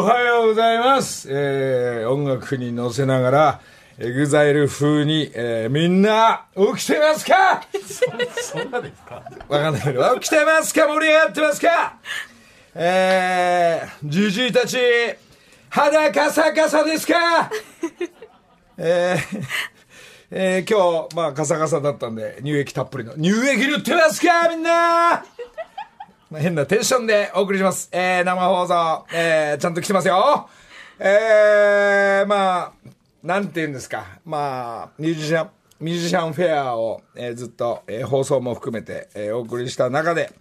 おはようございます。えー、音楽に乗せながら、 EXILE 風に、えー、みんな、起きてますか？そんなですか？わかんないけど、起きてますか？盛り上がってますか？えー、じじいたち、肌カサカサですか？えー、えー、今日、まあ、カサカサだったんで、乳液たっぷりの、乳液塗ってますか？みんな！まあ変なテンションでお送りします。えー、生放送、えー、ちゃんと来てますよ。えー、まあ、なんて言うんですか。まあ、ミュージシャン、ミュージシャンフェアを、えーずっと、えー放送も含めて、えーお送りした中で、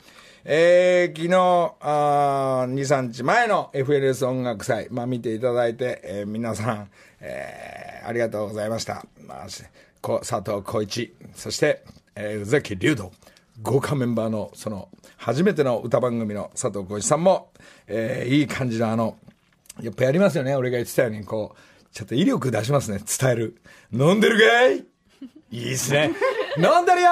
えー昨日、あ2、3日前の FNS 音楽祭、まあ見ていただいて、えー皆さん、えーありがとうございました。まあ、佐藤浩一、そして、えー宇崎竜斗、豪華メンバーの、その、初めての歌番組の佐藤浩一さんも、えーいい感じのあの、やっぱやりますよね。俺が言ってたように、こう、ちょっと威力出しますね。伝える。飲んでるかい？いいっすね。飲んでるよ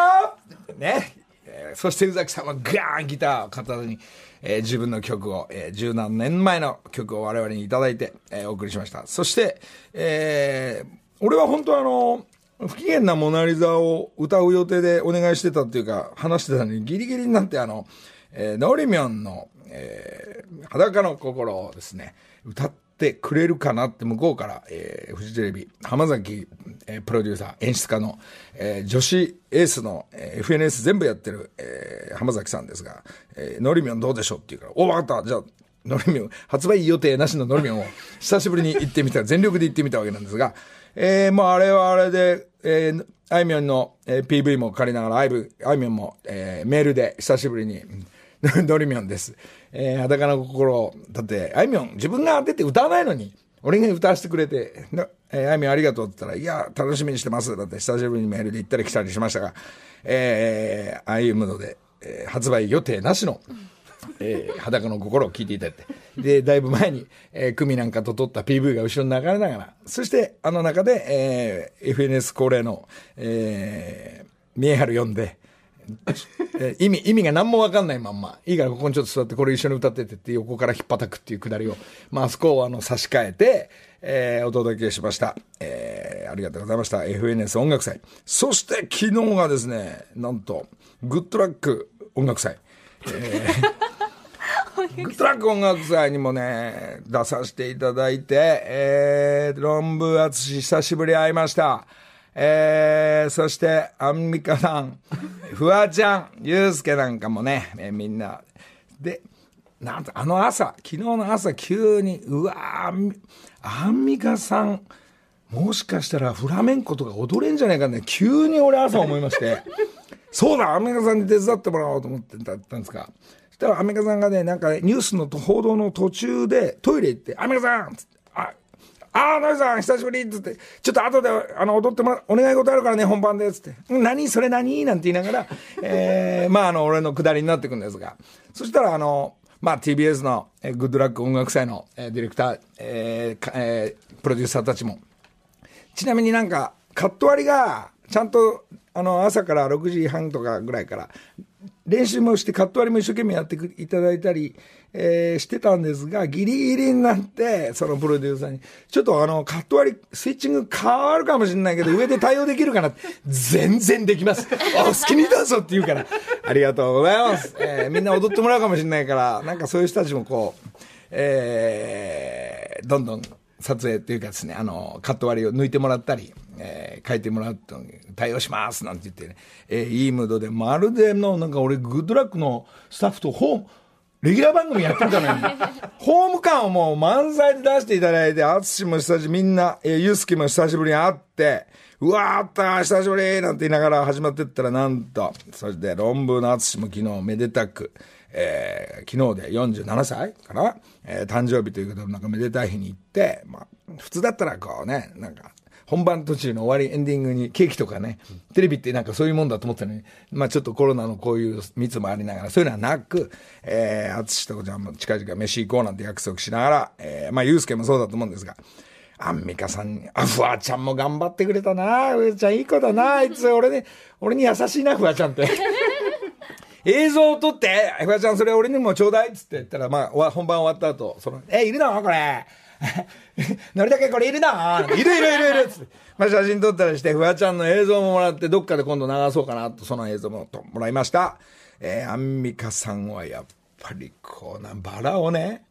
ね。えーそして宇崎さんはガーンギターを片手に、えー自分の曲を、えー十何年前の曲を我々にいただいて、えーお送りしました。そして、えー俺は本当あの、不機嫌なモナリザを歌う予定でお願いしてたっていうか、話してたのにギリギリになってあの、えー、ノリミョンの、えー裸の心をですね、歌ってくれるかなって向こうから、えーフジテレビ、浜崎、えープロデューサー、演出家の、えー女子エースの、えー FNS 全部やってる、えー浜崎さんですが、えーノリミョンどうでしょうって言うから、お、わかった、じゃあ、ノリミョン、発売予定なしのノリミョンを久しぶりに行ってみた、全力で行ってみたわけなんですが、えー、まああれはあれで、えー、あいみょんの、えー PV も借りながら、あいぶあいみょんも、えーメールで久しぶりに、ノリミョンです。えー、裸の心を、だって、あいみょん、自分が出て歌わないのに、俺が歌わせてくれて、えーあいみょんありがとうって言ったら、いや、楽しみにしてます。だって久しぶりにメールで行ったり来たりしましたが、えー、ああいうムードで、えー発売予定なしの、えー裸の心を聞いていただいて。で、だいぶ前に、えー、組なんかと撮った PV が後ろに流れながら、そして、あの中で、えー FNS 恒例の、えー、見えはる読んで、えー意味、意味が何もわかんないまんま、いいからここにちょっと座ってこれ一緒に歌っててって横から引っ叩くっていうくだりを、まあ、そこをあの差し替えて、えーお届けしました。えーありがとうございました。FNS 音楽祭。そして昨日がですね、なんと、グッドラック音楽祭。グッドラック音楽祭にもね、出させていただいて、えー、論文淳久しぶり会いました。えー、そして、アンミカさん、フワちゃん、ユうスケなんかもね、えーみんな。で、なんと、あの朝、昨日の朝、急に、うわアンミカさん、もしかしたらフラメンコとか踊れんじゃないかね、急に俺朝思いまして、そうだ、アンミカさんに手伝ってもらおうと思ってたんですか。したらアンミカさんがね、なんかニュースの報道の途中でトイレ行って、アンミカさんつってあ、あー、ノイさん、久しぶりっつって、ちょっと後で、あの、踊ってもら、お願い事あるからね、本番で、つって。何それ何？なんて言いながら、えー、まあ、あの、俺の下りになっていくんですが。そしたら、あの、まあ、TBS の、グッドラック音楽祭の、ディレクター、えーえープロデューサーたちも、ちなみになんか、カット割りが、ちゃんと、あの、朝から6時半とかぐらいから、練習もして、カット割りも一生懸命やっていただいたり、えーしてたんですが、ギリギリになって、そのプロデューサーに、ちょっとあの、カット割り、スイッチング変わるかもしれないけど、上で対応できるかな全然できます。あ、好きにどうぞって言うから、ありがとうございます。えーみんな踊ってもらうかもしれないから、なんかそういう人たちもこう、えーどんどん撮影っていうかですね、あの、カット割りを抜いてもらったり、書いてもらうと、対応しますなんて言ってね、えーいいムードで、まるでの、なんか俺、グッドラックのスタッフとホーム、レギュラー番組やってるかのように、ホーム感をもう満載で出していただいて、淳も久しぶり、みんな、えー、ゆうすけも久しぶりに会って、うわーあった久しぶりなんて言いながら始まってったら、なんと、そして論文の淳も昨日めでたく、えー昨日で47歳かな、えー誕生日ということで、なんかめでたい日に行って、まあ、普通だったらこうね、なんか、本番途中の終わりエンディングにケーキとかね、テレビってなんかそういうもんだと思ってたのに、まあちょっとコロナのこういう密もありながら、そういうのはなく、えー、淳とこちゃんも近々飯行こうなんて約束しながら、えー、まあゆうすけもそうだと思うんですが、アンミカさんに、あ、フワちゃんも頑張ってくれたな、フワちゃんいい子だな、あいつ俺に、俺に優しいな、フワちゃんって。映像を撮って、フワちゃんそれ俺にもちょうだいっつって言ったら、まあ、本番終わった後、その、え、いるの？これ。のりだけこれいるのいるいるいるいるつって。まあ、写真撮ったりして、フワちゃんの映像ももらって、どっかで今度流そうかなと、その映像ももらいました。えー、アンミカさんはやっぱりこうな、バラをね、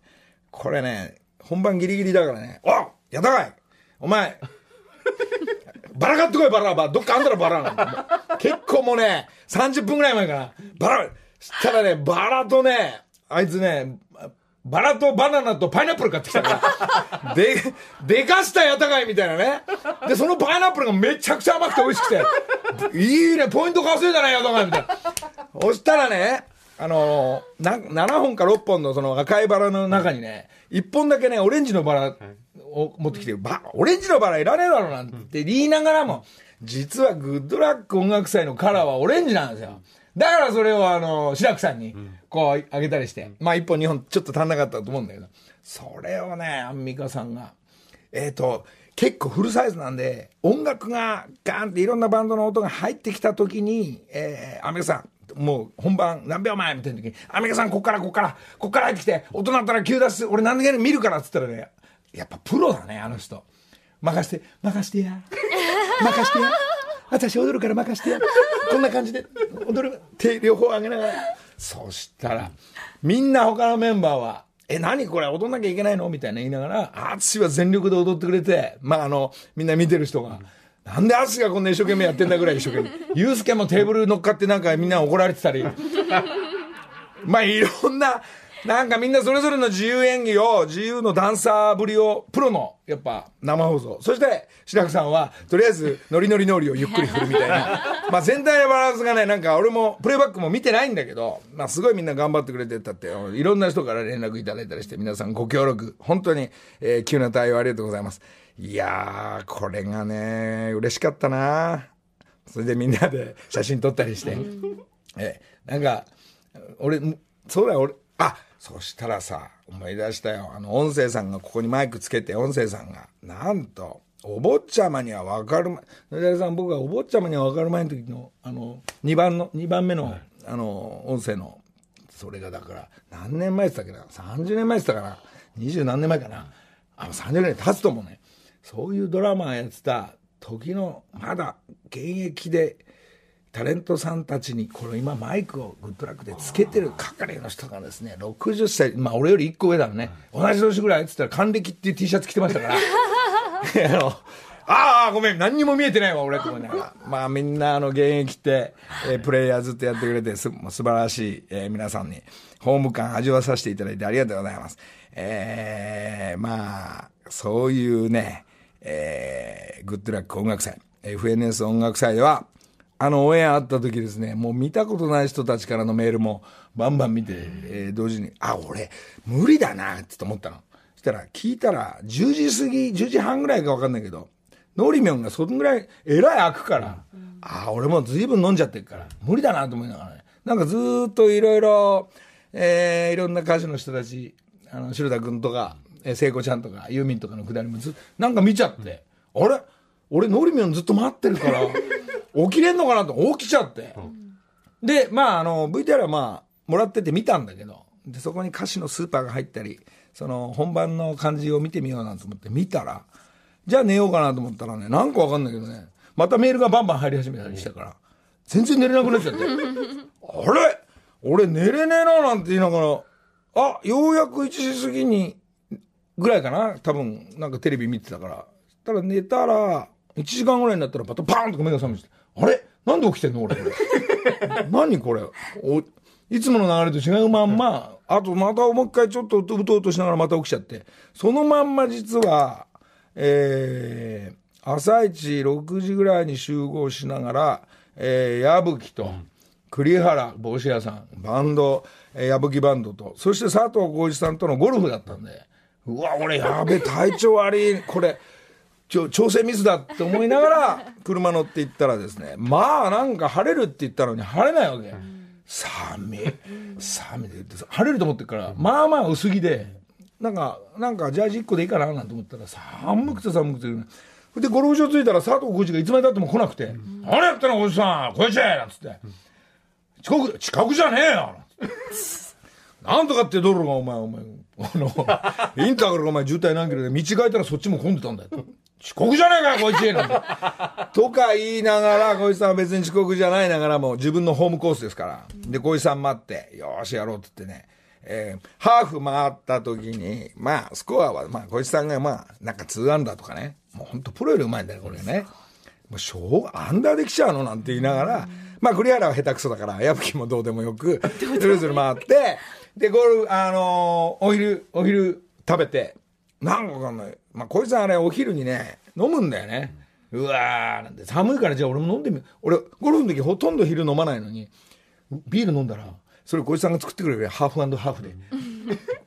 これね、本番ギリギリだからね、おやったかいお前、バラ買ってこい、バラ。どっかあんたらバラなの。結構もうね、30分ぐらい前かな。バラ、したらね、バラとね、あいつね、バラとバナナとパイナップル買ってきたから。で、でかしたやたがいみたいなね。で、そのパイナップルがめちゃくちゃ甘くて美味しくて。いいね、ポイント稼いだね、やたがいみたいな。そしたらね、あの、な、7本か6本のその赤いバラの中にね、1本だけね、オレンジのバラを持ってきて、ば、オレンジのバラいらねえだろなんて言いながらも、実はグッドラック音楽祭のカラーはオレンジなんですよ。だからそれをあの、白くさんに、こう、あげたりして、まあ1本2本ちょっと足んなかったと思うんだけど、それをね、アンミカさんが、えっ、ー、と、結構フルサイズなんで、音楽がガーンっていろんなバンドの音が入ってきた時に、えー、アンミカさん、もう本番何秒前みたいな時に、アメリカさんこっからこっから、こっから入ってきて、大人だったら急出す、俺何でも見るからっつったらね、やっぱプロだね、あの人。任して、任してや。任してや。私踊るから任して。こんな感じで踊る。手両方上げながら。そしたら、みんな他のメンバーは、え、何これ？踊んなきゃいけないの？みたいな言いながら、淳は全力で踊ってくれて、まああの、みんな見てる人が、なんで淳がこんな一生懸命やってんだぐらい一生懸命。ユースケもテーブル乗っかってなんかみんな怒られてたり。まあいろんな、なんかみんなそれぞれの自由演技を、自由のダンサーぶりを、プロの、やっぱ、生放送。そして、白くさんは、とりあえず、ノリノリノリをゆっくり振るみたいな。まあ全体のバランスがね、なんか俺も、プレイバックも見てないんだけど、まあすごいみんな頑張ってくれてたって、いろんな人から連絡いただいたりして、皆さんご協力、本当に、えー、急な対応ありがとうございます。いやー、これがね、嬉しかったなそれでみんなで写真撮ったりして。え、なんか、俺、そうだよ、俺、あ、そしたらさ、思い出したよ。あの、音声さんがここにマイクつけて、音声さんが、なんと、お坊ちゃまには分かる前、野田さん僕はお坊ちゃまには分かる前の時の、あの、2番の、2番目の、はい、あの、音声の、それがだから、何年前って言ったっけな ?30 年前って言ったかな ?20 何年前かな？あの、30年経つと思うね。そういうドラマやってた時の、まだ現役で、タレントさんたちに、これ今マイクをグッドラックでつけてる係の人がですね、60歳、まあ俺より1個上だろね、同じ年ぐらいって言ったら還暦っていう T シャツ着てましたから、あの、ああ、ごめん、何にも見えてないわ、俺って思いながら。まあみんな、あの、現役って、えー、プレイヤーずっとやってくれて、す、素晴らしい、えー、皆さんに、ホーム感味わさせていただいてありがとうございます。えー、まあ、そういうね、えー、グッドラック音楽祭、FNS 音楽祭では、あの、オンエアあった時ですね、もう見たことない人たちからのメールもバンバン見て、えー、同時に、あ、俺、無理だな、って思ったの。そしたら、聞いたら、10時過ぎ、10時半ぐらいかわかんないけど、ノリミョンがそんぐらい、えらい開くから、うん、あ、俺も随分飲んじゃってるから、無理だなと思いながらね。なんかずっといろいろ、えー、いろんな歌手の人たち、あの、白田君とか、えー、聖子ちゃんとか、ユーミンとかのくだりもずなんか見ちゃって、うん、あれ？俺、ノリミョンずっと待ってるから、起きれんのかなと起きちゃって。うん、で、まあ、あの、VTR はまあ、もらってて見たんだけど、で、そこに歌詞のスーパーが入ったり、その、本番の感じを見てみようなんて思って見たら、じゃあ寝ようかなと思ったらね、なんかわかんないけどね、またメールがバンバン入り始めたりしたから、全然寝れなくなっちゃって。あれ？俺寝れねえななんて言いながら、あ、ようやく1時過ぎに、ぐらいかな多分、なんかテレビ見てたから。たら寝たら、1時間ぐらいになったらパタパーンと目が覚めて、あれ？なんで起きてんの？俺。何これ？お。いつもの流れと違うまんま、あとまたもう一回ちょっとうとうとしながらまた起きちゃって、そのまんま実は、えー、朝一6時ぐらいに集合しながら、えー、矢吹と、栗原帽子屋さん、バンド、えー、矢吹バンドと、そして佐藤浩市さんとのゴルフだったんで、うわ、俺やべえ、体調悪い、これ、調整ミスだって思いながら 車乗って行ったらですねまあなんか晴れるって言ったのに晴れないわけ、寒い。寒いで言って晴れると思ってるからまあまあ薄着でなんかなんかジャージ1個でいいかななんて思ったら寒くて寒くて。でゴルフ場着いたら佐藤浩市がいつまでたっても来なくて「何やってんのおじさんこいちなんつって。近く、近くじゃねえよ。なんとかって道路がお前、お前、あの、インターからお前渋滞何キロで道変えたらそっちも混んでたんだよ。遅刻じゃねえかよ、こいつなんてとか言いながら、小石さんは別に遅刻じゃないながらも自分のホームコースですから。で、小石さん待って、よーしやろうって言ってね。えー、ハーフ回った時に、まあ、スコアは、まあ、小石さんがまあ、なんか2アンダーとかね。もう本当プロよりうまいんだよ、これね。もう、しょう、アンダーできちゃうのなんて言いながら、まあ、栗原は下手くそだから、矢吹もどうでもよく、ずるずる回って、で、ゴール、あのー、お昼、お昼食べて、なんかわかんない。まあ、こいつはあれ、お昼にね、飲むんだよね。うわーなんて、寒いからじゃあ俺も飲んでみ俺、ゴルフの時ほとんど昼飲まないのに、ビール飲んだら、それ小石さんが作ってくれるハーフハーフで、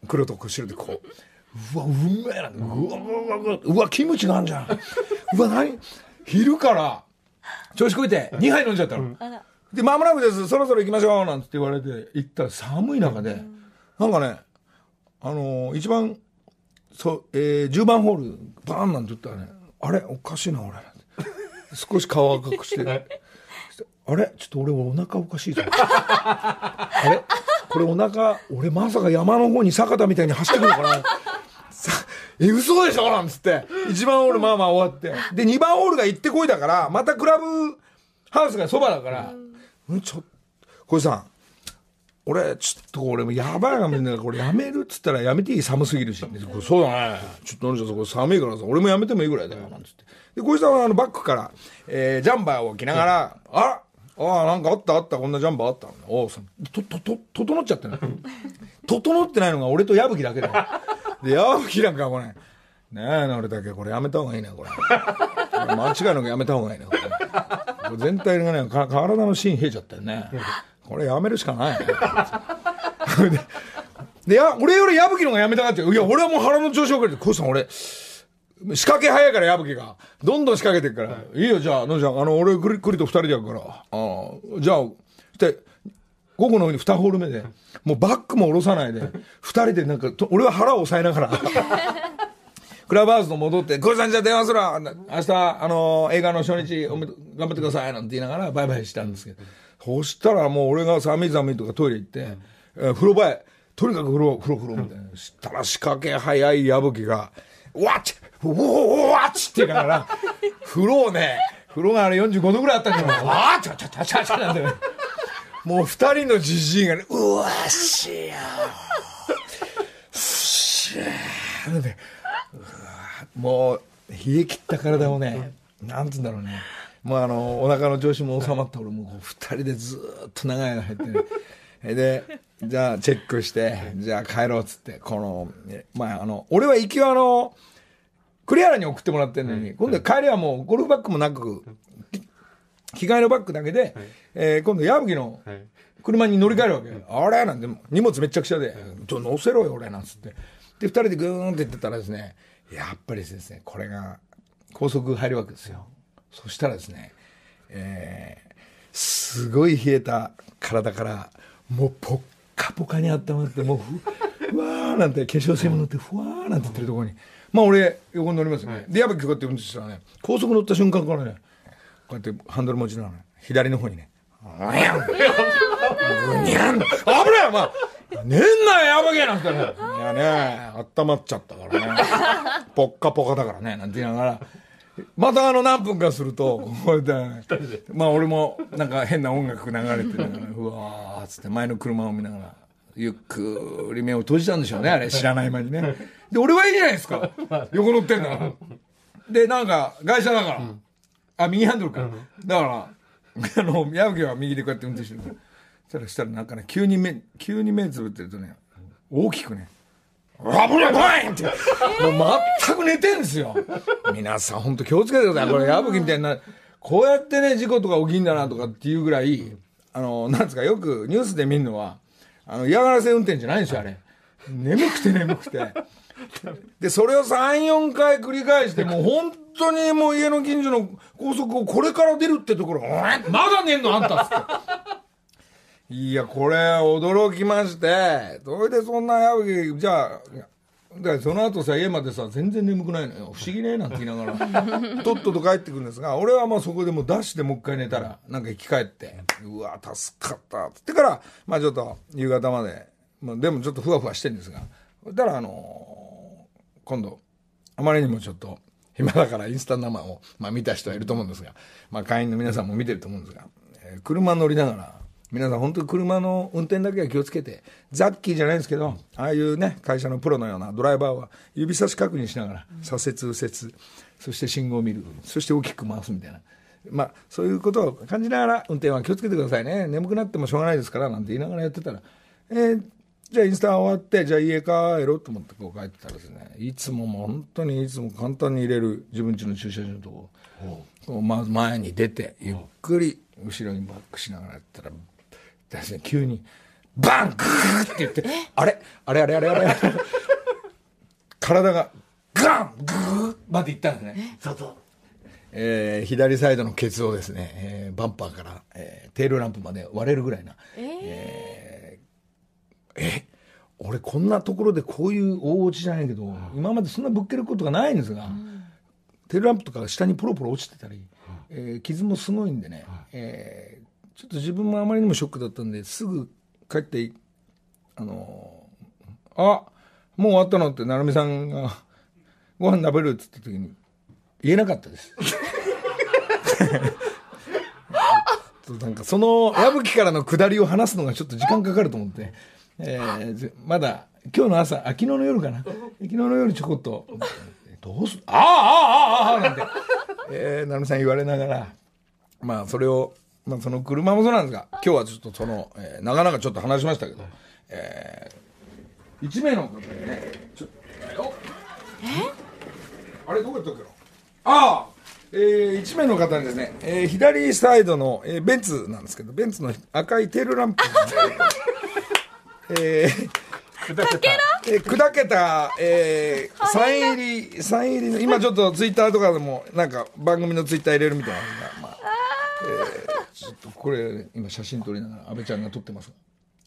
黒と白でこう、うわ、うめえな、うわ、うわ、うわ、うわ、キムチがあんじゃん。うわ、何？昼から、調子こいて、2杯飲んじゃったの。で、まもなくです、そろそろ行きましょう、なんて言われて、行ったら寒い中で、なんかね、あのー、一番、そう、えー、10番ホール、バーンなんて言ったらね、あれおかしいな、俺。少し顔赤くして。あれちょっと俺お腹おかしいぞ。あれ？これお腹、俺まさか山の方に坂田みたいに走ってくるのかな？え、嘘でしょ？なんつって。1番ホールまあまあ終わって。で、2番ホールが行ってこいだから、またクラブハウスがそばだから、うん、ちょっと、小井さん、俺、ちょっと俺もやばいな、みんなこれやめるっつったらやめていい？寒すぎるし。そうだね。ちょっと、ちょっとこ寒いからさ、俺もやめてもいいぐらいだよ、なんつって。で、小石さんはあのバックから、えー、ジャンバーを着ながら、あああ、なんかあったあった、こんなジャンバーあったおお、と、と、と、整っちゃってない。整ってないのが俺と矢吹だけだよ。で、矢吹なんかこれ、ねえ俺だけこれやめた方がいいね、これ。間違いなくやめた方がいいね、これ。これ全体がね、体の芯冷えちゃったよね。これやめるしかない。で、でや、俺より矢吹のがやめたかって、いや、俺はもう腹の調子遅れて、こうさん俺、仕掛け早いから矢吹が。どんどん仕掛けてるから。はい、いいよ、じゃあ、のちゃん、あの、俺、くり、くりと二人でやるから。ああ、じゃあ、で、午後の二ホール目で、もうバックも下ろさないで、二人でなんか、俺は腹を押さえながら、クラブハウスの戻って、小井さんじゃあ電話するわ明日、あの、映画の初日、おめ頑張ってくださいなんて言いながら、バイバイしたんですけど。そしたらもう俺が寒い寒いとかトイレ行って、えー、風呂場へ、とにかく風呂、風呂、風呂みたいな。したら仕掛け早い矢吹が、わっうおおわっって言いながら、風呂をね、風呂があれ45度ぐらいあったんだけど、わっちゃちゃちゃちゃちゃなんだよ。もう二人のじじいがね、うわっしやー、しゃー、なんで、もう、冷え切った体をね、なんつうんだろうね。もうあの、お腹の調子も収まった俺もう二人でずっと長い間入ってね。で、じゃあチェックして、じゃあ帰ろうっつって、この、まああの、俺は行きはあの、栗原に送ってもらってんのに、今度は帰りはもうゴルフバッグもなく、着替えのバッグだけで、えー、今度矢吹の車に乗り換えるわけよ。あれなんて、荷物めっちゃくちゃで、ちょ、乗せろよ俺なんつって。で、二人でぐーんって言ってたらですね、やっぱりですね、これが高速入るわけですよ。そしたらですね、えー、すごい冷えた体から、もうポッカポカに温まって、もうふ、ふわーなんて化粧水も塗って、ふわーなんて言ってるところに、まあ俺、横に乗りますよね。はい、で、やっぱこうやって運転したらね、高速乗った瞬間からね、こうやってハンドル持ちながら、左の方にね、ぐにゃんぐにゃん危ないお前年内やばけなんてね。いやね、温まっちゃったからね。ポッカポカだからね、なんて言いながら、またあの何分かすると、こうやって、まあ俺もなんか変な音楽流れてるから、うわーっつって前の車を見ながら、ゆっくり目を閉じたんでしょうね、あれ、知らない間にね。で、俺はいいじゃないですか。横乗ってんだから。で、なんか、会社だから。あ、右ハンドルか。だから、あの、矢吹は右でこうやって運転してるから。そしたら、したらなんかね、急に目、急に目つぶってるとね、大きくね、危ない怖いって、もう全く寝てんですよ。皆さん本当気をつけてください。これ矢吹みたいな、こうやってね、事故とか起きんだなとかっていうぐらい、あの、なんですか、よくニュースで見るのは、あの、嫌がらせ運転じゃないんですよ、あれ。眠くて眠くて。で、それを3、4回繰り返して、もう本当にもう家の近所の高速をこれから出るってところ、まだ寝んの？あんたっつって。いや、これ、驚きまして、それでそんな矢吹、じゃあ、だその後さ家までさ全然眠くないのよ。不思議ねなんて言いながら。とっとと帰ってくるんですが俺はまあそこでもうダッシュでもう一回寝たらなんか生き返って。うわ助かった。っつってからまあちょっと夕方まで、まあ、でもちょっとふわふわしてるんですがそしたらあのー今度あまりにもちょっと暇だからインスタ生を、まあ、見た人はいると思うんですが、まあ、会員の皆さんも見てると思うんですが、えー車乗りながら皆さん本当に車の運転だけは気をつけてザッキーじゃないんですけどああいうね会社のプロのようなドライバーは指差し確認しながら左折右折そして信号を見るそして大きく回すみたいな。まあ、そういうことを感じながら運転は気をつけてくださいね。眠くなってもしょうがないですからなんて言いながらやってたら、えーじゃあインスタ終わってじゃあ家帰ろうと思ってこう帰ってたらですねいつももう本当にいつも簡単に入れる自分家の駐車場のとこまず前に出てゆっくり後ろにバックしながらやったらですね急にバングーって言ってあれ？あれあれあれあれ？体がガングーまでいったんですね。そうそう。えー左サイドのケツをですね、えーバンパーから、えーテールランプまで割れるぐらいな、え？ーえ？俺こんなところでこういう大落ちじゃないけど、今までそんなぶっけることがないんですが、テールランプとかが下にポロポロ落ちてたり、えー傷もすごいんでね、えーちょっと自分もあまりにもショックだったんですぐ帰ってあのあもう終わったのって成美さんが ご飯食べるっつった時に言えなかったです。なんかその矢吹からの下りを話すのがちょっと時間かかると思って、えーまだ今日の朝あ昨日の夜かな。昨日の夜ちょこっと「どうすああああああ」なんて、えー、成美さん言われながらまあそれを、その車もそうなんですが今日はちょっとその、えー、なかなかちょっと話しましたけど、えー、1名の方にねちょっとよ。あれどこやったっけな？ああえー、1名の方にですね、えー左サイドの、えーベンツなんですけどベンツの赤いテールランプ。えー砕けた。えー砕けた、えー、サイン入り、サイン入りの、今ちょっとツイッターとかでも、なんか番組のツイッター入れるみたいなまあ、えーちょっとこれ、今写真撮りながら、安倍ちゃんが撮ってます。が、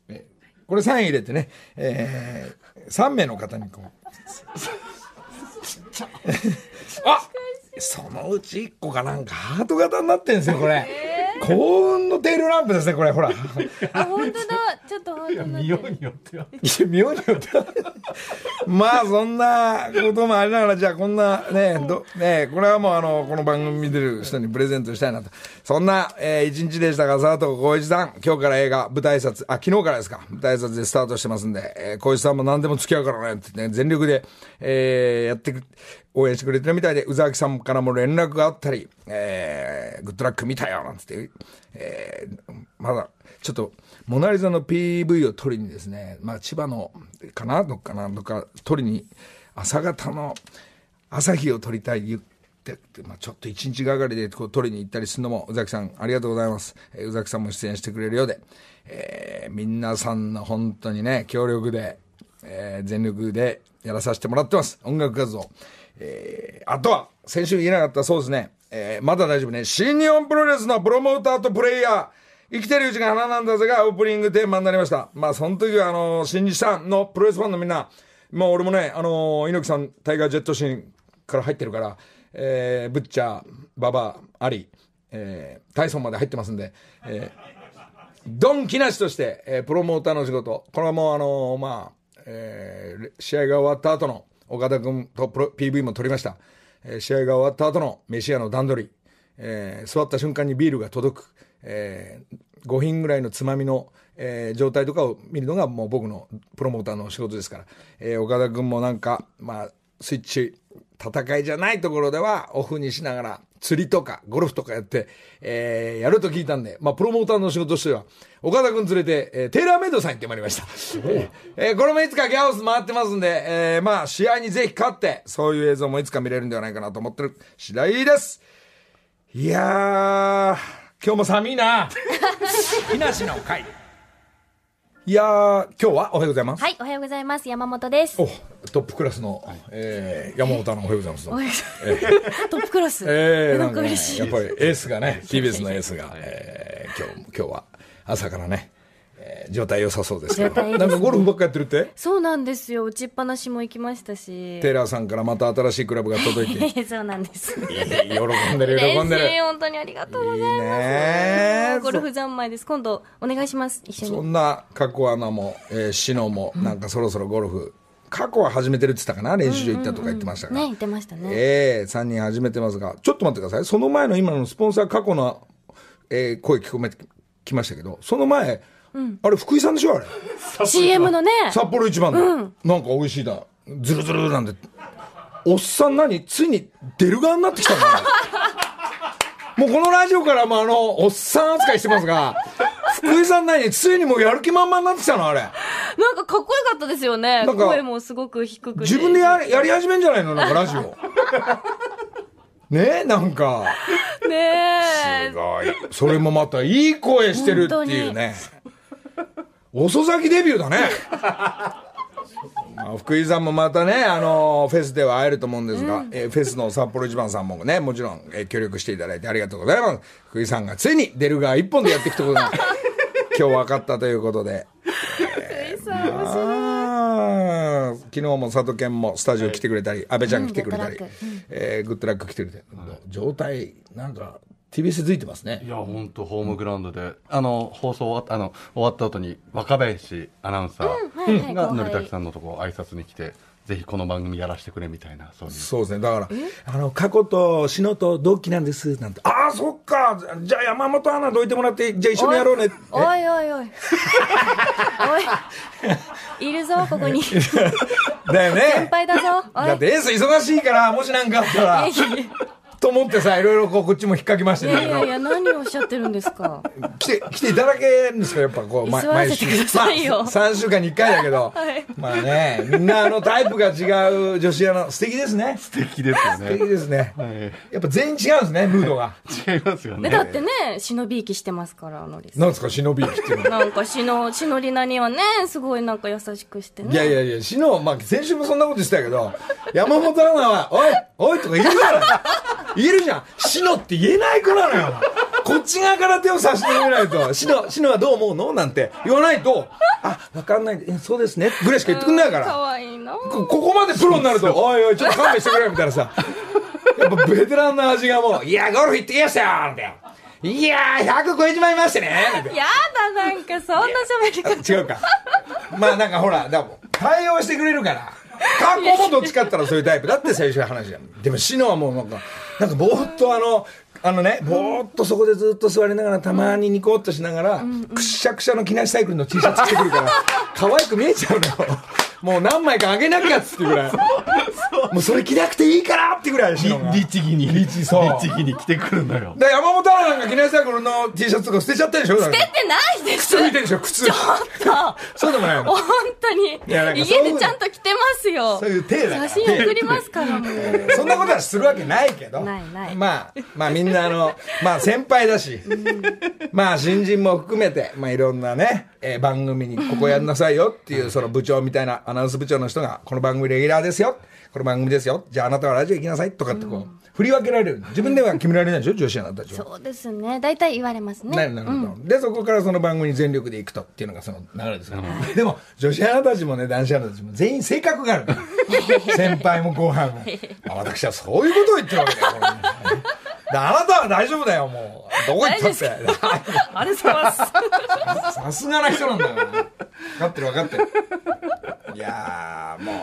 え。ーこれサイン入れてね、えー、3名の方にこう、あそのうち1個がなんかハート型になってんですよ、これ。幸運のテールランプですね、これ、ほら。あ、本当だ。ちょっと本当だ。見ようによっては。いや、妙によっては。まあ、そんなこともありながら、じゃあ、こんなね、ど、ね、これはもう、あの、この番組見てる人にプレゼントしたいなと。そんな、えー一日でしたが、佐藤浩市さん、今日から映画、舞台挨拶、あ、昨日からですか、舞台挨拶でスタートしてますんで、えー、浩市さんも何でも付き合うからね、ってね、全力で、えーやってく、応援してくれてるみたいで、宇崎さんからも連絡があったり、えーグッドラック見たよ、なんつって、えーまだ、ちょっと、モナリザの PV を撮りにですね、まあ、千葉の、かなどっかなどっか撮りに、朝方の朝日を撮りたい言って、まあ、ちょっと一日がかりでこう撮りに行ったりするのも、宇崎さん、ありがとうございます。えー宇崎さんも出演してくれるようで、えー皆さんの本当にね、協力で、えー全力でやらさせてもらってます。音楽活動。えーあとは、先週言えなかったそうですね、えーまだ大丈夫ね。新日本プロレスのプロモーターとプレイヤー、生きてるうちが花なんだぜがオープニングテーマになりました。まあ、その時は、あの、新日さんのプロレスファンのみんな、まあ、俺もね、あの、猪木さん、タイガージェットシーンから入ってるから、えーブッチャー、ババア、アリ、えータイソンまで入ってますんで、えードン・キナシとして、えープロモーターの仕事。これはもうあのーまあ、えー試合が終わった後の岡田君とプロ PV も撮りました。えー試合が終わった後の飯屋の段取り。えー座った瞬間にビールが届く。え5品ぐらいのつまみの、えー状態とかを見るのがもう僕のプロモーターの仕事ですから。えー岡田君もなんか、まあ、スイッチ、戦いじゃないところではオフにしながら釣りとかゴルフとかやって、えーやると聞いたんで、まあ、プロモーターの仕事としては、岡田君連れて、えーテーラーメイドさん行ってまいりました。えーこれもいつかギャオス回ってますんで、えーまあ、試合にぜひ勝って、そういう映像もいつか見れるんではないかなと思ってる次第です。いやー、今日も寒いな。木梨の会。いやー、今日はおはようございます。はい、おはようございます。山本です。おトップクラスの、えー山本アナおはようございます。トップクラス。えー、ななんか嬉しい。やっぱりエースがね、TBS のエースが、えー今日、今日は朝からね、えー状態良さそうですけど。なんかゴルフばっかやってるって？そうなんですよ。打ちっぱなしも行きましたし。テイラーさんからまた新しいクラブが届いて。そうなんです。喜んでる、喜んでる。嬉しい、本当にありがとうございます。いいねゴルフ三昧です。今度、お願いします。一緒に。そんな過去アナも、えー、シノも、なんかそろそろゴルフ、過去は始めてるって言ったかな？練習場行ったとか言ってましたから。ね、言ってましたね。ええ3人始めてますが、ちょっと待ってください。その前の今のスポンサー過去の、えー声聞こえてきましたけど、その前、あれ福井さんでしょあれ？CM のね。札幌一番の、なんか美味しいだ。ズルズルなんで。おっさん何？ついに出る側になってきたの もうこのラジオからもあの、おっさん扱いしてますが、福井さん何？ついにもうやる気満々になってきたの？あれ。なんかかっこよかったですよね。なんか声もすごく低くて。自分でややり始めんじゃないの？なんかラジオ。ね？えなんか。ねえす。ごい。それもまたいい声してるっていうね。遅咲きデビューだね。まあ福井さんもまたね、あのフェスでは会えると思うんですが、えーフェスの札幌一番さんもね、もちろん、えー協力していただいてありがとうございます。福井さんがついに出る側一本でやっていくということが、今日分かったということで。あー昨日も佐藤健もスタジオ来てくれたり、安倍ちゃん来てくれたり、うんグッドラックえーグッドラック来てくれて、状態、なんか、TBS ついてますねい。や本当ホームグラウンドで、あの放送終わったあの終わった後に若林アナウンサーが後輩のりたけさんのとこ挨拶に来てぜひこの番組やらせてくれみたいなそういうそうですね。だから、あの、過去と篠と同期なんです、なんて。ああ、そっか。じゃあ山本アナどいてもらって、じゃあ一緒にやろうね。おいおいおい。おい。いるぞ、ここに。え だよね。先輩だぞ。だってエース忙しいから、もしなんかあったらと思ってさ、いろいろこう、こっちも引っかきましいてね。やいやいや、何をおっしゃってるんですか？来て、来ていただけるんですか、やっぱこう、居座らせてくださいよまあ、3週間に1回だけど、はいまあね、みんなあのタイプが違う女子アナ、素敵ですね。素敵ですよ素敵ねですね。はいやっぱ全員違うんですね、ムードが。違いますよね、ねだってね、忍び息してますから、ノリさん。なんですか、忍び息っていうのは。なんか、しの、しのりなにはね、すごいなんか優しくしてね。いやいやいや、しの、まあ、先週もそんなことしてたけど、山本アナは、おいおいとか言えるじゃない言えるじゃん。しのって言えない子なのよ。こっち側から手を差し伸べないと、しの、しのはどう思うの？なんて言わないと、あ、わかんない、え、そうですね、ぐらいしか言ってくんないか。からわいいなこここまでプロになると、おいおい、ちょっと勘弁してくれよ、みたいなさ。やっぱベテランの味がもう、いや、ゴルフ行ってきましたよなんて。いやー、100超えちまいましてねやだ、なんか、そんな喋り方。違うか。まあなんかほら、だ対応してくれるから。観光もどっちかったらそういうタイプだって最初の話じゃん。でもシノはもうなんか、なんかぼーっとあの、あのね、ぼーっとそこでずっと座りながら、たまにニコッとしながら、くしゃくしゃの木梨サイクルの T シャツ着てくるから、可愛く見えちゃうのよ。もう何枚かあげなきゃっつってぐらい。もうそれ着なくていいからってぐらいシノが。律儀に律そう律儀に来てくるのよで山本アナなんか木梨サイクルの T シャツとか捨てちゃったでしょ捨出てないです。靴見てるでしょ靴。ちょっと。そうでもないの本当に。やなんか家でちゃんと着てますよ。そういう体だ写真送りますから、もう。そんなことはするわけないけど。ないないまあ、まあみんなあの、まあ先輩だし、まあ新人も含めて、まあいろんなね、えー番組にここやんなさいよっていうその部長みたいなアナウンス部長の人が、この番組レギュラーですよ。この番組ですよ。じゃああなたはラジオ行きなさいとかってこう、振り分けられる。自分では決められないでしょ？女子アナたちは。そうですね。大体言われますね。なるほど、でそこからその番組に全力でいくとっていうのがその流れですから、でも女子アナたちもね男子アナたちも全員性格がある。先輩も後輩も。あ私はそういうことを言ってるわけだよ あなたは大丈夫だよもう。どこ行ったって。あれそうます。さすがな人なんだよかってる分かってる。いやーもう。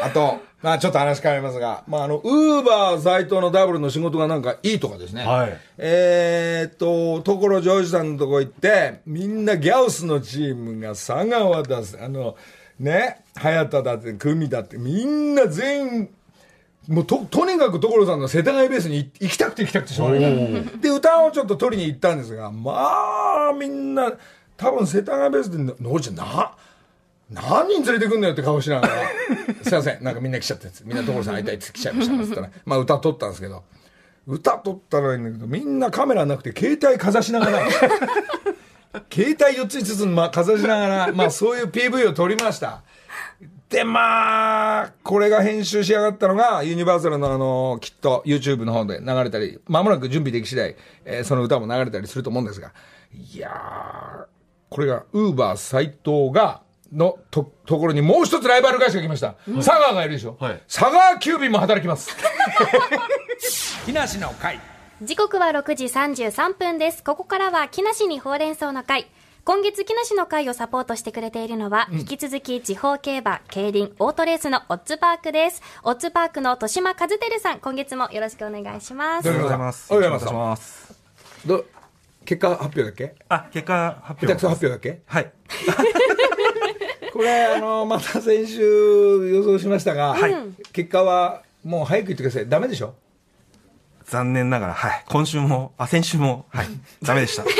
あとまあちょっと話変わりますがまああのウーバー斎藤のダブルの仕事がなんかいいとかですね。はい。えーっと、所ジョージさんのとこ行って、みんなギャオスのチームが佐川だす、あの、ね、早田だって、久美だって、みんな全員、もうと、とにかく所さんの世田谷ベースに行行きたくて行きたくてしょうがない。で、歌をちょっと取りに行ったんですが、まあ、みんな、多分世田谷ベースで、のうちな、何人連れてくんだよって顔しながら、すいません、なんかみんな来ちゃったんです。みんな所さん会いたいって来ちゃいましたっつったら、まあ歌取ったんですけど、歌取ったらいいんだけど、みんなカメラなくて携帯かざしながら、携帯4つ5つまあかざしながら、まあそういう PV を撮りました。で、まあ、これが編集し上がったのが、ユニバーサルのあの、きっと YouTube の方で流れたり、まもなく準備でき次第、えーその歌も流れたりすると思うんですが、いやー、これが、ウーバー斎藤が、のと、ところにもう一つライバル会社が来ました。佐川がいるでしょ？はい佐川急便も働きます。木梨の会。時刻は6時33分です。ここからは木梨にほうれん草の会。今月木梨の会をサポートしてくれているのは、引き続き地方競馬、競輪、オートレースのオッツパークです。オッツパークの豊島和照さん、今月もよろしくお願いしますどう。もおはようございます。おはようございますお願いします。ど、結果発表だっけ？あ、結果発表。下手くそ発表だっけ？はい。これ、あの、また先週予想しましたが、はい結果は、もう早く言ってください。ダメでしょ？残念ながら、はい。今週も、あ、先週も、はい。ダメでした。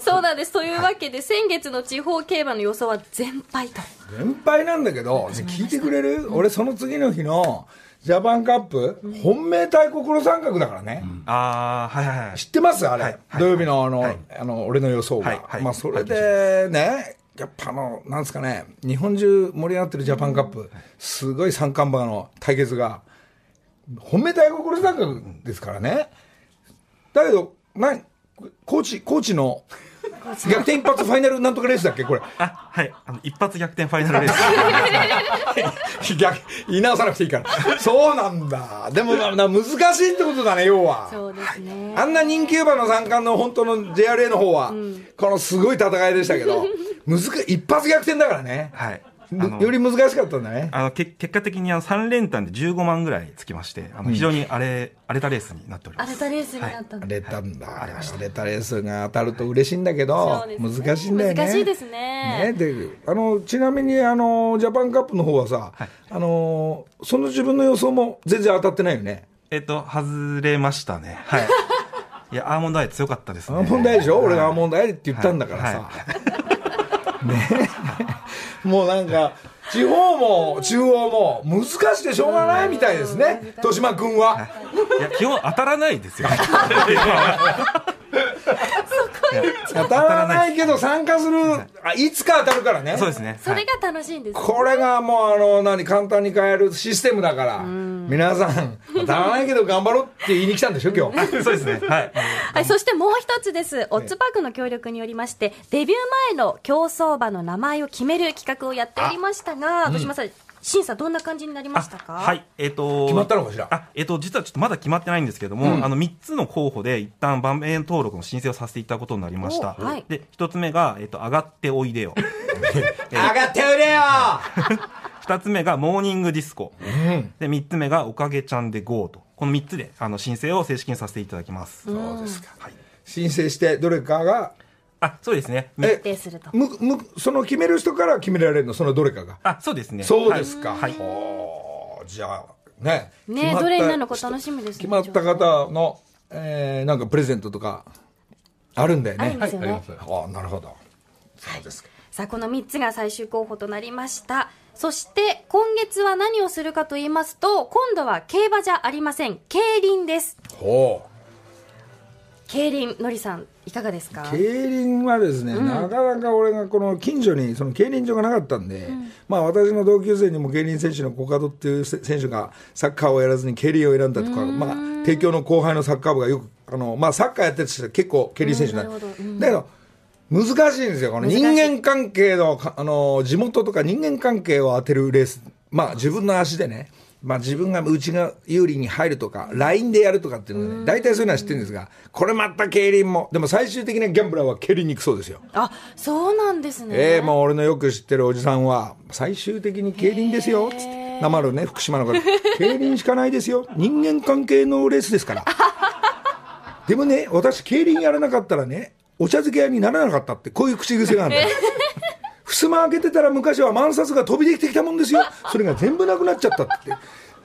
そうなんです。というわけで、先月の地方競馬の予想は全敗と。連敗なんだけど、聞いてくれる？俺その次の日のジャパンカップ、本命対心三角だからね。あー、はいはいはい。知ってます？あれ、土曜日のあの、はいあの、俺の予想が。まあ、それでね、やっぱあの、なんですかね、日本中盛り上がってるジャパンカップ、すごい三冠馬の対決が、本命対心三角ですからね。だけど、なコーチ、コーチの、逆転一発ファイナルなんとかレースだっけこれ。あ、はい。あの、一発逆転ファイナルレース。逆、言い直さなくていいから。そうなんだ。でも、まあな難しいってことだね、要は。そうですね。あんな人気馬の三冠の本当の JRA の方は、このすごい戦いでしたけど、難し一発逆転だからね。はい。より難しかったんだね。あの、け結果的にあの3連単で15万ぐらいつきまして、あの、非常に荒れ、荒れたレースになっております。荒れたレースになったの。荒れたんだ。荒れたレースが当たると嬉しいんだけど、難しいんだよね。難しいですねねで、あの、ちなみに、あの、ジャパンカップの方はさ、はいあの、その自分の予想も全然当たってないよね。えっと、外れましたね。はい。いや、アーモンドアイ強かったですね。アーモンドアイでしょ、はい俺がアーモンドアイって言ったんだからさ。はねもうなんか、地方も中央も難しくてしょうがないみたいですね、豊島君は。いや、基本当たらないですよ。当たらないけど参加する、あいつか当たるからね。そうですね。それが楽しいんです。これがもうあの、何、簡単に変えるシステムだから、皆さん、当たらないけど頑張ろうって言いに来たんでしょ、今日。は いそうですね。はい。はい、そしてもう一つです。オッズパークの協力によりまして、デビュー前の競走馬の名前を決める企画をやっておりましたが、豊島さん、審査どんな感じになりましたか？はい。えっ、と。決まったのかしら？あ、えっ、と、実はちょっとまだ決まってないんですけども、あの、3つの候補で一旦番名登録の申請をさせていただくことになりました。おはいで、1つ目が、えっ、と、上がっておいでよ。上がって売れよ 2つ目が、モーニングディスコ。で、3つ目が、おかげちゃんで GO と。この3つで、あの、申請を正式にさせていただきます。そうですか。はい。申請して、どれかが、あ、そうですね。え決定すると。む、む、その決める人から決められるの、そのどれかが？あ、そうですね。そうですか。はい。ほーじゃあ、ね。ね決まったどれになるのか楽しみですね決まった方の、えー、なんかプレゼントとか、あるんだよね。あるんですよねはいありますあなるほど。そうですか。さあ、この3つが最終候補となりました。そして、今月は何をするかと言いますと、今度は競馬じゃありません。競輪です。ほう。競輪、のりさん、いかがですか？競輪はですね、なかなか俺がこの近所にその競輪場がなかったんで、まあ私の同級生にも競輪選手のコカドっていう選手がサッカーをやらずに競輪を選んだとか、まあ帝京の後輩のサッカー部がよく、あの、まあサッカーやってる人は結構競輪選手なんだけど、難しいんですよ。この人間関係の、かあの、地元とか人間関係を当てるレース。まあ自分の足でね、まあ自分が内が有利に入るとか、ラインでやるとかっていうのはね、大体そういうのは知ってるんですが、これまた競輪も、でも最終的なギャンブラーは競輪に行くそうですよ。あ、そうなんですね。ええもう俺のよく知ってるおじさんは、最終的に競輪ですよ、つって。なまるね、福島の方。競輪しかないですよ。人間関係のレースですから。でもね、私、競輪やらなかったらね、お茶漬け屋にならなかったって、こういう口癖があるんだよ。襖開けてたら昔は万札が飛び出てきたもんですよ。それが全部なくなっちゃったって。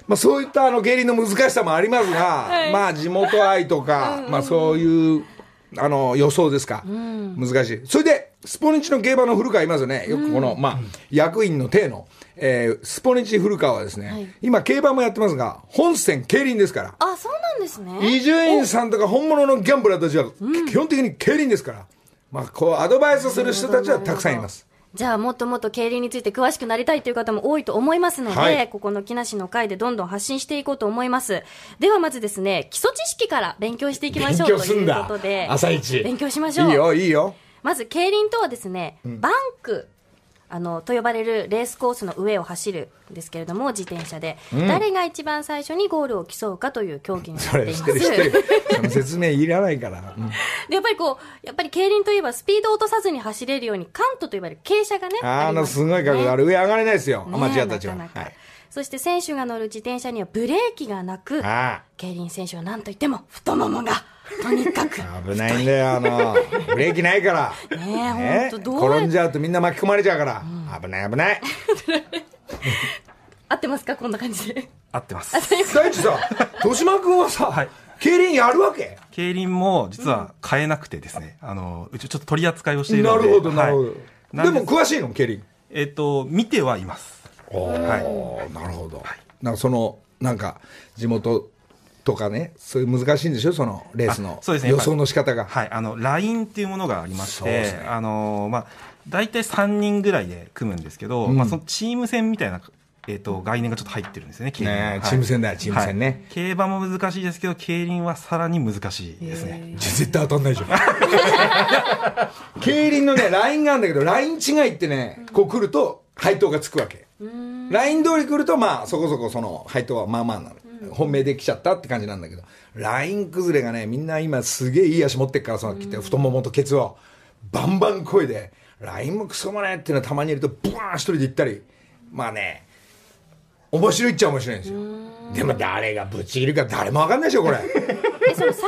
まあそういったあの競輪の難しさもありますが、まあ地元愛とか、まあそういう、あの予想ですか、難しい。それで、スポニチの競馬の古川いますよね。よくこの、まあ、役員の体の、えースポニチ古川はですね、今競馬もやってますが、本戦競輪ですから。あ、そうなんですね。伊集院さんとか本物のギャンブラーたちは、基本的に競輪ですから。まあ、こう、アドバイスする人たちはたくさんいます。じゃあ、もっともっと競輪について詳しくなりたいという方も多いと思いますので、はいここの木梨の会でどんどん発信していこうと思います。ではまずですね、基礎知識から勉強していきましょうということで。朝一。勉強しましょう。いいよ、いいよ。まず競輪とはですね、バンクあのと呼ばれるレースコースの上を走るんですけれども自転車で、誰が一番最初にゴールを競うかという競技になっそています説明いらないから。うんでやっぱりこうやっぱり競輪といえばスピードを落とさずに走れるようにカントと呼ばれる傾斜がねあの、すごい角度ある。上上がれないですよ。アマチュアたちは。なかなかはい。そして選手が乗る自転車にはブレーキがなくあ競輪選手は何といっても太ももがとにかくあ危ないんだよ、あの、ブレーキないから。ねえうや転んじゃうとみんな巻き込まれちゃうから。危ない危ない。合ってますかこんな感じで合ってます。大地さ、豊島君はさ、はい競輪やるわけ？競輪も実は買えなくてですね、あの、うちちょっと取り扱いをしているので。なるほど、なるほど。はいでも詳しいの？競輪。えっと、見てはいます。おーなるほど。なんかその、なんか、地元とかね、そういう難しいんでしょそのレースの予想の仕方が。はい、あの、LINE っていうものがありまして、ね。あの、まあ、大体3人ぐらいで組むんですけど、うん。まあ、そのチーム戦みたいな、えっ、と、概念がちょっと入ってるんですよね、競輪は。はい。ねえチーム戦だよチーム戦ね。はい。競馬も難しいですけど、競輪はさらに難しいですね。絶対当たんないじゃん。競輪のね、ラインがあるんだけど、ライン違いってね、こう来ると配当がつくわけ。ライン通り来ると、まあ、そこそこその配当はまあまあなの。本命で来ちゃったって感じなんだけど、ライン崩れがね、みんな今すげえいい足持ってっから、その来て、太ももとケツを、バンバン声で、ラインもクソもないっていうのはたまにいると、ブワーン一人で行ったり、まあね、面白いっちゃ面白いんですよ。でも誰がぶっちぎるか誰もわかんないでしょ、これ。えその3人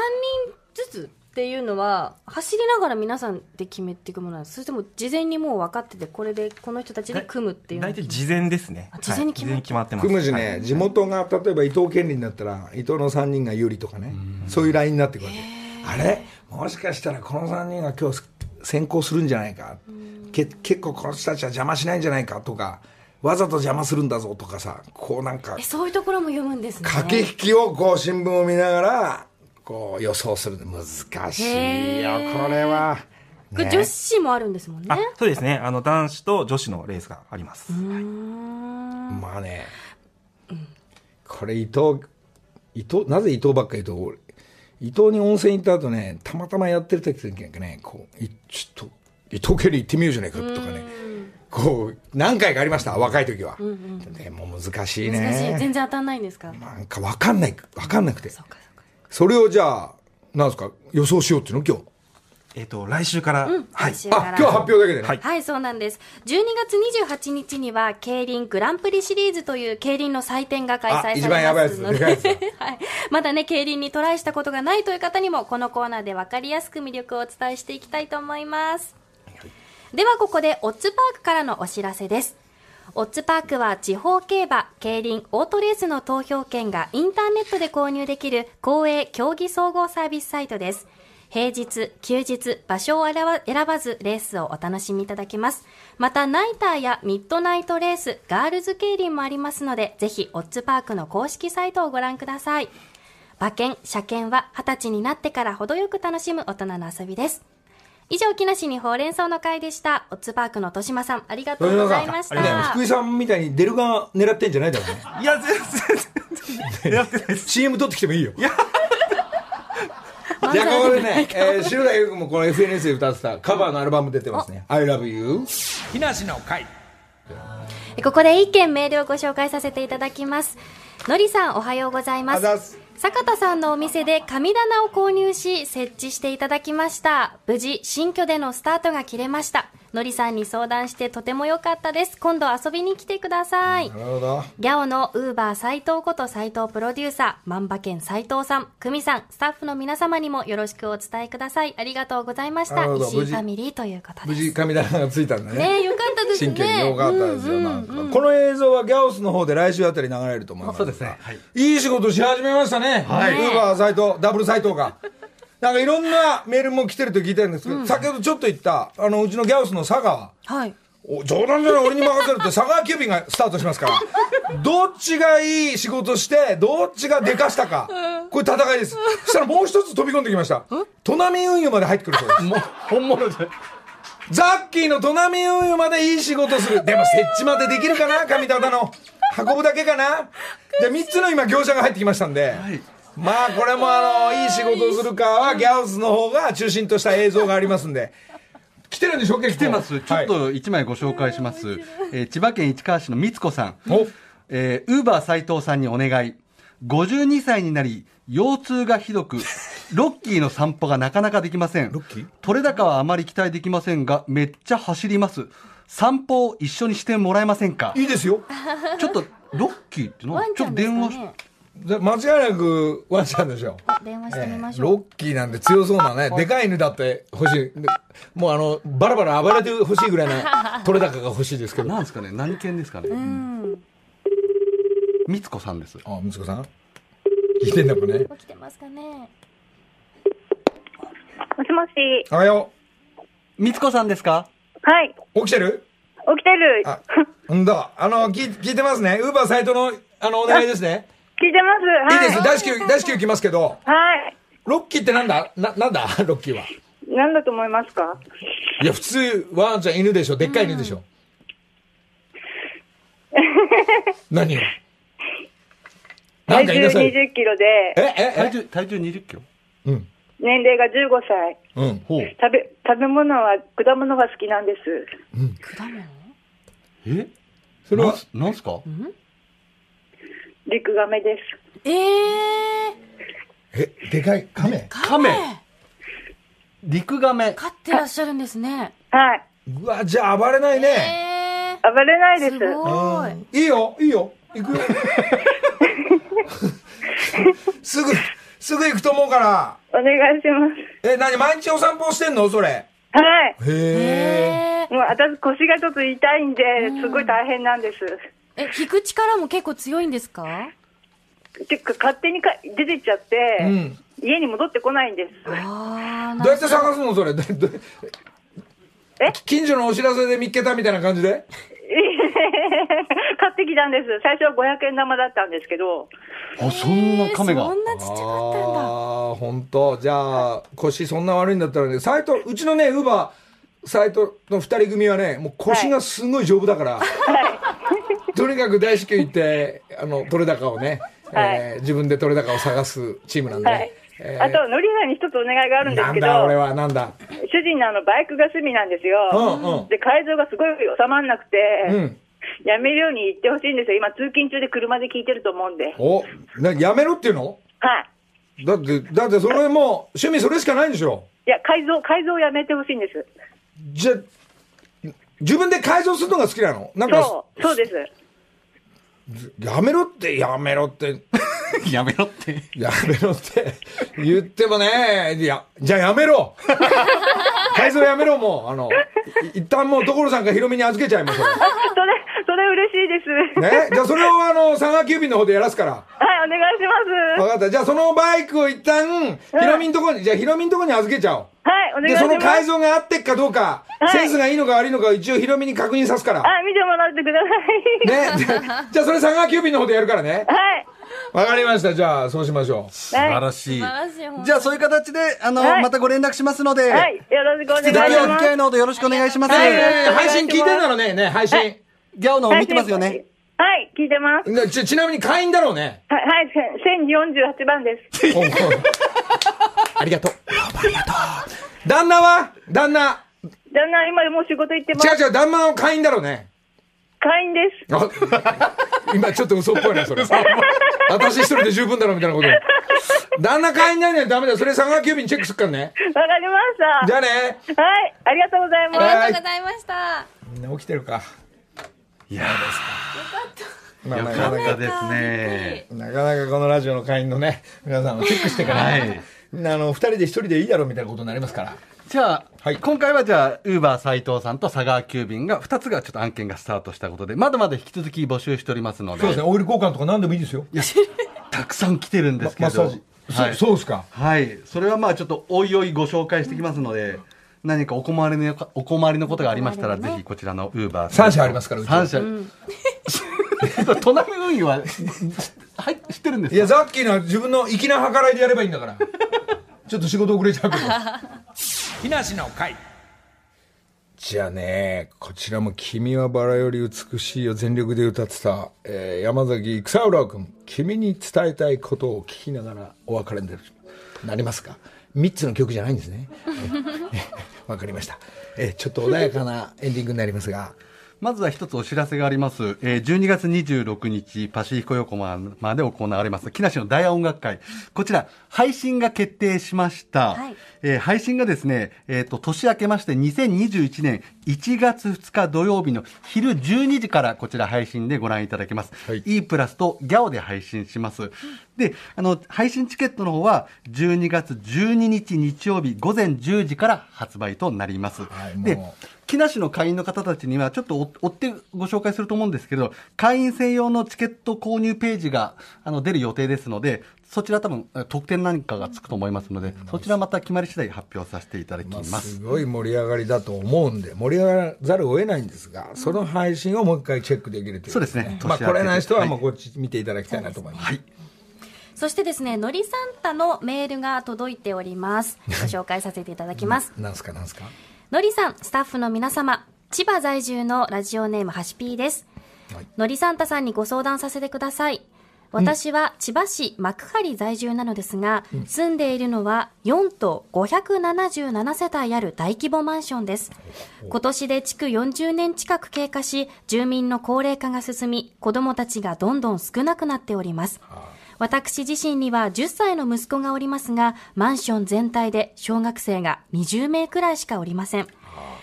ずつっていうのは走りながら皆さんで決めていくものなんです。それとも事前にもう分かっててこれでこの人たちで組むっていうの？大体事前ですね。あ事前に決まってはい事前に決まってます。組むしね、はい。地元が例えば伊藤県林だったら伊藤の3人が有利とかね。そういうラインになっていくわけ。あれ？もしかしたらこの3人が今日先行するんじゃないか。け結構この人たちは邪魔しないんじゃないかとかわざと邪魔するんだぞとかさこうなんかえそういうところも読むんですね。駆け引きをこう新聞を見ながらこう予想する難しいよこれは、これ女子もあるんですもんね。あそうですね。あの、男子と女子のレースがあります。まあね、これ伊藤、伊藤、なぜ伊藤ばっかり言うと、俺伊藤に温泉行った後ね、たまたまやってる時なんかね、こう、いちょっと、伊藤家に行ってみようじゃないかとかね、こう、何回かありました、若い時は。でも難しい難しい。全ね。然当たんないんですか？なんかわかんない、わかんなくて。そうかそれをじゃあ、なんですか、予想しようっていうの今日。えっ、と、来週から、はい来。週からあ、今日発表だけでね。はいはい、そうなんです。12月28日には、競輪グランプリシリーズという競輪の祭典が開催されますあ一番やばいで、でかいやつだ はい。まだね、競輪にトライしたことがないという方にも、このコーナーで分かりやすく魅力をお伝えしていきたいと思います。では、ここで、オッズパークからのお知らせです。オッズパークは地方競馬、競輪、オートレースの投票権がインターネットで購入できる公営競技総合サービスサイトです。平日、休日、場所を選ばずレースをお楽しみいただけます。また、ナイターやミッドナイトレース、ガールズ競輪もありますので、ぜひ、オッズパークの公式サイトをご覧ください。馬券、車券は20歳になってから程よく楽しむ大人の遊びです。以上、木梨にほうれん草の会でした。オッズパークの豊島さん、ありがとうございました。ね福井さんみたいに出る側狙ってんじゃない？だろうね。いや、全然、やってないです。CM 撮ってきてもいいよ。じゃあここでね、えー、白田優君もこの FNS で歌ってたカバーのアルバム出てますね。I love you. 木梨の会。ここで一件メールをご紹介させていただきます。のりさん、おはようございますあざっす。坂田さんのお店で神棚を購入し、設置していただきました。無事、新居でのスタートが切れました。のりさんに相談してとても良かったです。今度遊びに来てください。なるほど。ギャオのウーバー斎藤こと斎藤プロデューサー、万馬券斎藤さん、久美さん、スタッフの皆様にもよろしくお伝えください。ありがとうございました。石井ファミリーということです。無事神棚がついたんだね。ねえよかったですね。新居によかったですよ、なんかこの映像はギャオスの方で来週あたり流れると思います。そうですね。はい。いい仕事し始めましたね。はい。ウーバー斎藤、ダブル斎藤が。なんかいろんなメールも来てると聞いてるんですけど、先ほどちょっと言った、あの、うちのギャオスの佐川。はい。お冗談じゃない俺に任せるって佐川急便がスタートしますから。どっちがいい仕事してどっちがでかしたか。これ戦いです。そしたらもう一つ飛び込んできました。砺波運輸まで入ってくるそうです。もう、本物で。ザッキーの砺波運輸までいい仕事する。でも設置までできるかな？上田の。運ぶだけかな？で3つの今業者が入ってきましたんで、まあこれもあのいい仕事をするかはギャオスの方が中心とした映像がありますんで期来てるんでしょ来てます。ちょっはいと一枚ご紹介します。えー千葉県市川市のみつこさん。おえー、ウーバー斎藤さんにお願い。52歳になり、腰痛がひどく、ロッキーの散歩がなかなかできません。ロッキー？取れ高はあまり期待できませんが、めっちゃ走ります。散歩を一緒にしてもらえませんか？いいですよちょっと、ロッキーってのちちょっと電話し間違いなくワンちゃんでしょ電話してみましょう、ロッキーなんで強そうなね、でかい犬だって欲しい。でもうあの、バラバラ暴れてほしいぐらいの取れ高が欲しいですけど。あ、なんですかね何犬ですかねうんみつこさんです。息子さん？聞いてんだもんね。起きてますかねもしもし。おはよみつこさんですか？はい。う。起きてる？起きてる。あ、んだ。あの、聞い聞いてますね。ウーバーサイトの、あの、お願いですね。聞いてます。はいい。いです。大至急、大至急来ますけど、はい。ロッキーってなんだ？な、なんだ？ロッキーは。何だと思いますか？いや、普通、ワンちゃん犬でしょ。でっかい犬でしょ。何よ。なん体重か言いなさい。20キロで、え、え、え？体重、体重20キロ？うん。年齢が15歳。うん。ほう。食べ、食べ物は果物が好きなんです。果物？え？それはなんすなんすか？リクガメです。えええ、でかい亀？カメ陸亀。飼ってらっしゃるんですねはい。うわ、じゃあ暴れないね。え暴れないです。すごいいいよ、いいよ。行くよ。すぐ、すぐ行くと思うから。お願いします。え、何毎日お散歩してんの？それ。はい。へえ。えもう私腰がちょっと痛いんで、すごい大変なんです。え引く力も結構強いんですか？てか、勝手にか出てっちゃって、うん。家に戻ってこないんです。ああど。うやって探すのそれ？え？近所のお知らせで見っけたみたいな感じで？買ってきたんです。最初は500円玉だったんですけど、あ、そんな亀が。そ。んなちっちゃかったんだ。ああ、本当。じゃあ、腰そんな悪いんだったらね、サイト、うちのね、ウーバー、サイトの二人組はね、もう腰がすごい丈夫だから、とにかく大至急行って、あの、取れ高をね、はいえー自分で取れ高を探すチームなんで、はい。えーあと、のりさんに一つお願いがあるんですけど、なんだ、俺は、なんだ？主人のあのバイクが趣味なんですよ。うんうんで、改造がすごい収まんなくて、うん。やめるように言ってほしいんですよ。今、通勤中で車で聞いてると思うんで。お、なやめろっていうの？はい。だって、だってそれもう、趣味それしかないんでしょ？いや、改造、改造をやめてほしいんです。じゃ、自分で改造するのが好きなの？なんか、そう、そうです。やめろって、やめろって、やめろって。やめろって言ってもね、いや、じゃあやめろ 改造やめろもう、あの、い一旦もう所さんかヒロミに預けちゃいますよ。それ、それ嬉しいです。ね？じゃあそれをあの、佐川急便の方でやらすから。はい、お願いします。わかった。じゃあそのバイクを一旦、ヒロミんとこに、じゃあヒロミんとこに預けちゃおう。はい、お願いで、します。その改造が合ってっかどうか、はいセンスがいいのか悪いのかを一応ヒロミに確認さすから。あ、見てもらってください。ね？じゃあじゃあそれ佐川急便の方でやるからね。はい。わかりました。じゃあそうしましょう。素晴らしい。素晴らしい。本当にじゃあそういう形で、あの、はい。またご連絡しますので、はい、よろしくお願いし引き続きお付ます。き合いのほどよろしくお願いします。配信聞い。てんだろうね。ね、配信。ギャオの見てますよね。はい、聞い。てます。ねちちなみに会員だろうね。はい、はい、せ1048番です。ありがとう。ありがとう。旦那は旦那。旦那、今もう仕事行ってます。違う違う、旦那は会員だろうね。会員です。あ今ちょっと嘘っぽいな、それ。私一人で十分だろ、みたいなこと。旦那会員にならないとダメだよ。それ佐川急便チェックすっからね。わかりました。じゃあね。はい、ありがとうございあます。りがとうございましたみんな起きてるか。いやまあー、よなかなかですね。なかなかこのラジオの会員のね、皆さんをチェックしてから、はいあの、二人で一人でいいだろうみたいなことになりますから。じゃあ、はい今回はじゃあ、ウーバー斉藤さんと佐川急便が2つがちょっと案件がスタートしたことで、まだまだ引き続き募集しておりますので、そうですね、オイル交換とか何でもいいですよ。たくさん来てるんですけど、マッサージ。はいそそうですか。はい。それはまあちょっとおいおいご紹介してきますので、何かお困りのかお困りのことがありましたら、ぜひこちらのウーバー三社ありますからうちは3社。トナミ運輸は、はい、知ってるんですか？いや、ザッキーのは自分の粋な計らいでやればいいんだから。ちょっと仕事遅れちゃうけど。木梨の会。じゃあね、こちらも君はバラより美しいを全力で歌ってた、えー山崎育三郎君、君に伝えたいことを聞きながらお別れになりますか？3つの曲じゃないんですね。わかりました。えーちょっと穏やかなエンディングになりますが、まずは一つお知らせがあります。えー12月26日、パシフィコ横浜で行われます、木梨の大音楽会。こちら、配信が決定しました。はいえー配信がですね、えっ、と、年明けまして2021年1月2日土曜日の昼12時からこちら配信でご覧いただけます。はい E プラスとギャオで配信します。で、あの、配信チケットの方は12月12日日曜日午前10時から発売となります。はいで木梨の会員の方たちには、ちょっと追追ってご紹介すると思うんですけど、会員専用のチケット購入ページがあの出る予定ですので、そちら多分、特典なんかがつくと思いますので、そちらまた決まり次第発表させていただきまあ、ます。すごい盛り上がりだと思うんで、盛り上がらざるを得ないんですが、その配信をもう一回チェックできるという、そうですねまあ、来れない人ははいもうこっち見ていただきたいなと思います。はい。そしてですね、のりサンタのメールが届いております。ご紹介させていただきます。なんすかなんすか？のりさん、スタッフの皆様、千葉在住のラジオネームはしぴーです。はいのりサンタさんにご相談させてください。私は千葉市幕張在住なのですが、住んでいるのは4棟577世帯ある大規模マンションです。今年で築40年近く経過し、住民の高齢化が進み、子供たちがどんどん少なくなっております。私自身には10歳の息子がおりますが、マンション全体で小学生が20名くらいしかおりません。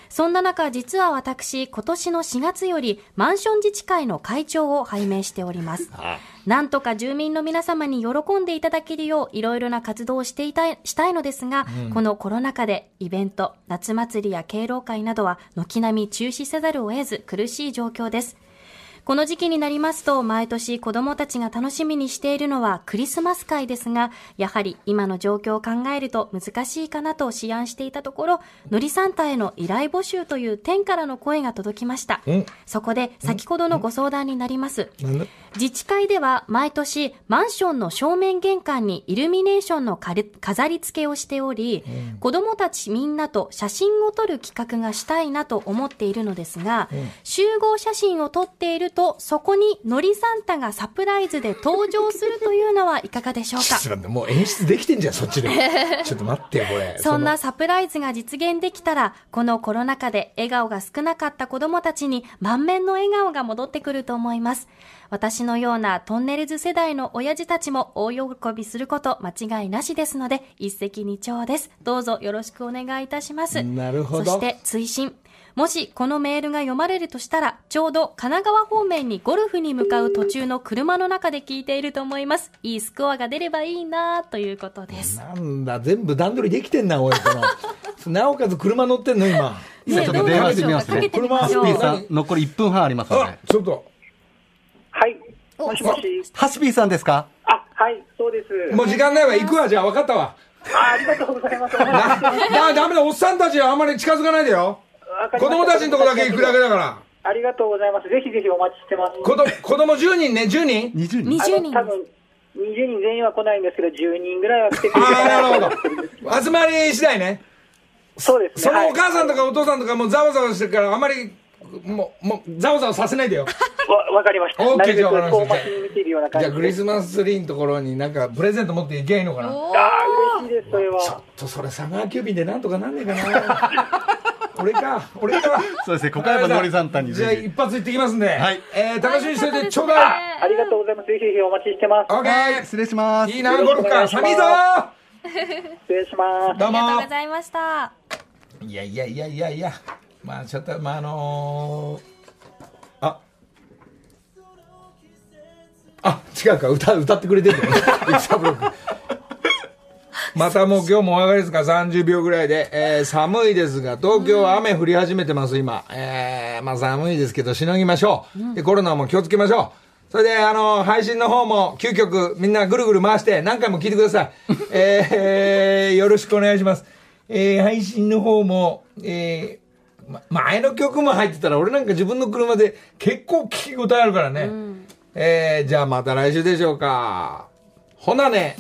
そんな中、実は私、今年の4月よりマンション自治会の会長を拝命しております。なんとか住民の皆様に喜んでいただけるよう、いろいろな活動をしていたい、したいのですが、このコロナ禍でイベント、夏祭りや敬老会などは軒並み中止せざるを得ず苦しい状況です。この時期になりますと、毎年子供たちが楽しみにしているのはクリスマス会ですが、やはり今の状況を考えると難しいかなと思案していたところ、のりサンタへの依頼募集という天からの声が届きましたん。そこで先ほどのご相談になります。自治会では毎年マンションの正面玄関にイルミネーションの飾り付けをしており、子供たちみんなと写真を撮る企画がしたいなと思っているのですが、集合写真を撮っているとそこにのりサンタがサプライズで登場するというのはいかがでしょうか？ちょっと待ってもう演出できてんじゃん、そっちで。ちょっと待ってよ、これ。そんなのサプライズが実現できたら、このコロナ禍で笑顔が少なかった子供たちに満面の笑顔が戻ってくると思います。私のようなトンネルズ世代の親父たちも大喜びすること間違いなしですので、一石二鳥です。どうぞよろしくお願いいたします。なるほどそして追伸。もしこのメールが読まれるとしたら、ちょうど神奈川方面にゴルフに向かう途中の車の中で聞いていると思います。いいスコアが出ればいいなということです。なんだ、全部段取りできてんな、おい、この。なおかつ車乗ってんの、今。今ちょっと電話してみますね。かけてみましょうハスピーさん、残り1分半ありますのあで。、ちょっと。はい。もしもし。ハスピーさんですか？あ、はい、そうです。もう時間ないわ、行くわ、じゃあ、分かったわ。あありがとうございます。な、だ、ダメだ、おっさんたちはあんまり近づかないでよ。子供たちのとこだけ行くだけだから。ありがとうございます。ぜひぜひお待ちしてます。子供、子供10人ね、10人 ?20 人20人あの多分20人全員は来ないんですけど、10人ぐらいは来てくれるああ、なかるほど。集まり次第ね。そうですね。そのお母さんとか、かお父さんとかもうざわざわしてるから、あんまり、もう、もう、ざわざわさせないでよ。わわかりました。OK なるべくじゃあわかりました遠巻きに見ているような感じゃあ。クリスマスツリーのところになんか、プレゼント持っていけばいいのかな？ああ、嬉しいです、それちょっは。とそれ、佐川急便でなんとかなんねえかな。俺か、俺か。そうですね、ここはやっぱノリサンタにじゃあ。一発行ってきますんで。はいえー、楽しみにしててちょうだい。ありがとうございます。ぜひぜひお待ちしてます。オッケー失礼します。いいな、ゴルフか。寒いぞ失礼します。どうありがとうもございました。いやいやいやいやいや。まあ、ちょっと、まあ、あのー、あ。あ、違うか、歌、歌ってくれてるんだよね。育三郎君またもう今日もお上がりですか、30秒ぐらいで。えー、寒いですが、東京は雨降り始めてます、今。えー、まあ寒いですけど、しのぎましょう。で、コロナも気をつけましょう。それで、あの、配信の方も、9曲、みんなぐるぐる回して、何回も聞いてください。えー、よろしくお願いします。えー、配信の方も、えー、ま、前の曲も入ってたら、俺なんか自分の車で結構聞き応えあるからね。えー、じゃあまた来週でしょうか。ほなね。